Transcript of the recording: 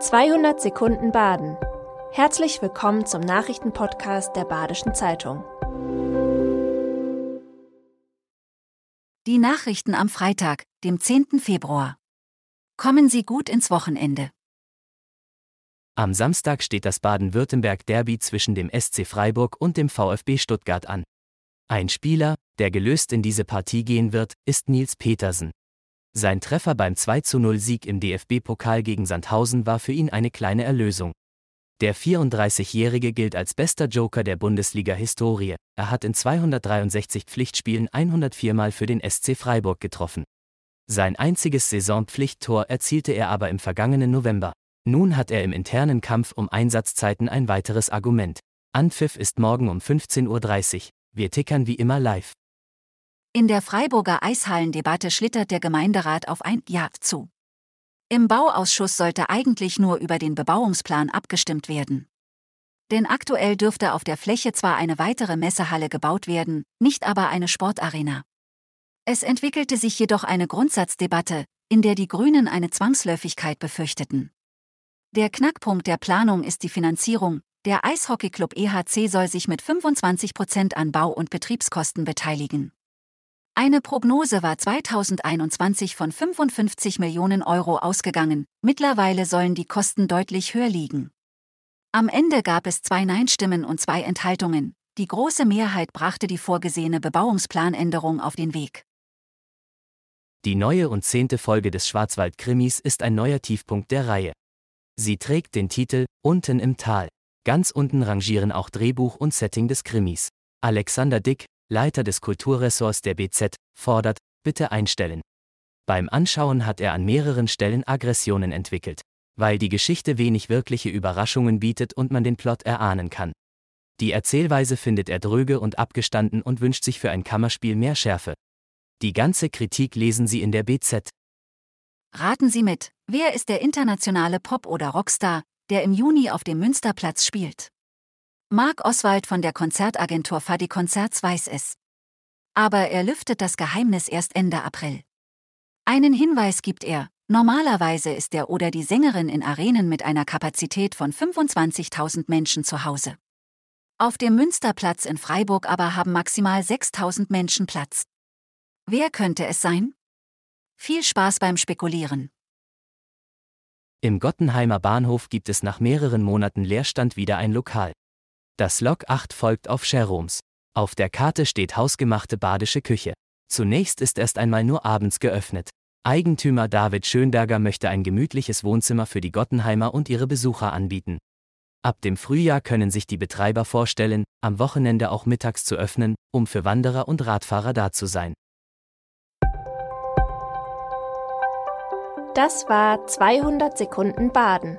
200 Sekunden Baden. Herzlich willkommen zum Nachrichtenpodcast der Badischen Zeitung. Die Nachrichten am Freitag, dem 10. Februar. Kommen Sie gut ins Wochenende. Am Samstag steht das Baden-Württemberg-Derby zwischen dem SC Freiburg und dem VfB Stuttgart an. Ein Spieler, der gelöst in diese Partie gehen wird, ist Nils Petersen. Sein Treffer beim 2-0-Sieg im DFB-Pokal gegen Sandhausen war für ihn eine kleine Erlösung. Der 34-Jährige gilt als bester Joker der Bundesliga-Historie. Er hat in 263 Pflichtspielen 104 Mal für den SC Freiburg getroffen. Sein einziges Saisonpflichttor erzielte er aber im vergangenen November. Nun hat er im internen Kampf um Einsatzzeiten ein weiteres Argument. Anpfiff ist morgen um 15.30 Uhr. Wir tickern wie immer live. In der Freiburger Eishallendebatte schlittert der Gemeinderat auf ein Ja zu. Im Bauausschuss sollte eigentlich nur über den Bebauungsplan abgestimmt werden. Denn aktuell dürfte auf der Fläche zwar eine weitere Messehalle gebaut werden, nicht aber eine Sportarena. Es entwickelte sich jedoch eine Grundsatzdebatte, in der die Grünen eine Zwangsläufigkeit befürchteten. Der Knackpunkt der Planung ist die Finanzierung. Der Eishockeyclub EHC soll sich mit 25 Prozent an Bau- und Betriebskosten beteiligen. Eine Prognose war 2021 von 55 Millionen Euro ausgegangen, mittlerweile sollen die Kosten deutlich höher liegen. Am Ende gab es zwei Nein-Stimmen und zwei Enthaltungen. Die große Mehrheit brachte die vorgesehene Bebauungsplanänderung auf den Weg. Die neue und zehnte Folge des Schwarzwald-Krimis ist ein neuer Tiefpunkt der Reihe. Sie trägt den Titel Unten im Tal. Ganz unten rangieren auch Drehbuch und Setting des Krimis. Alexander Dick, Leiter des Kulturressorts der BZ, fordert, bitte einstellen. Beim Anschauen hat er an mehreren Stellen Aggressionen entwickelt, weil die Geschichte wenig wirkliche Überraschungen bietet und man den Plot erahnen kann. Die Erzählweise findet er dröge und abgestanden und wünscht sich für ein Kammerspiel mehr Schärfe. Die ganze Kritik lesen Sie in der BZ. Raten Sie mit, wer ist der internationale Pop- oder Rockstar, der im Juni auf dem Münsterplatz spielt? Marc Oswald von der Konzertagentur Fadi Konzerts weiß es. Aber er lüftet das Geheimnis erst Ende April. Einen Hinweis gibt er, normalerweise ist der oder die Sängerin in Arenen mit einer Kapazität von 25.000 Menschen zu Hause. Auf dem Münsterplatz in Freiburg aber haben maximal 6.000 Menschen Platz. Wer könnte es sein? Viel Spaß beim Spekulieren. Im Gottenheimer Bahnhof gibt es nach mehreren Monaten Leerstand wieder ein Lokal. Das Lok 8 folgt auf Cheroms. Auf der Karte steht hausgemachte badische Küche. Zunächst ist erst einmal nur abends geöffnet. Eigentümer David Schönberger möchte ein gemütliches Wohnzimmer für die Gottenheimer und ihre Besucher anbieten. Ab dem Frühjahr können sich die Betreiber vorstellen, am Wochenende auch mittags zu öffnen, um für Wanderer und Radfahrer da zu sein. Das war 200 Sekunden Baden.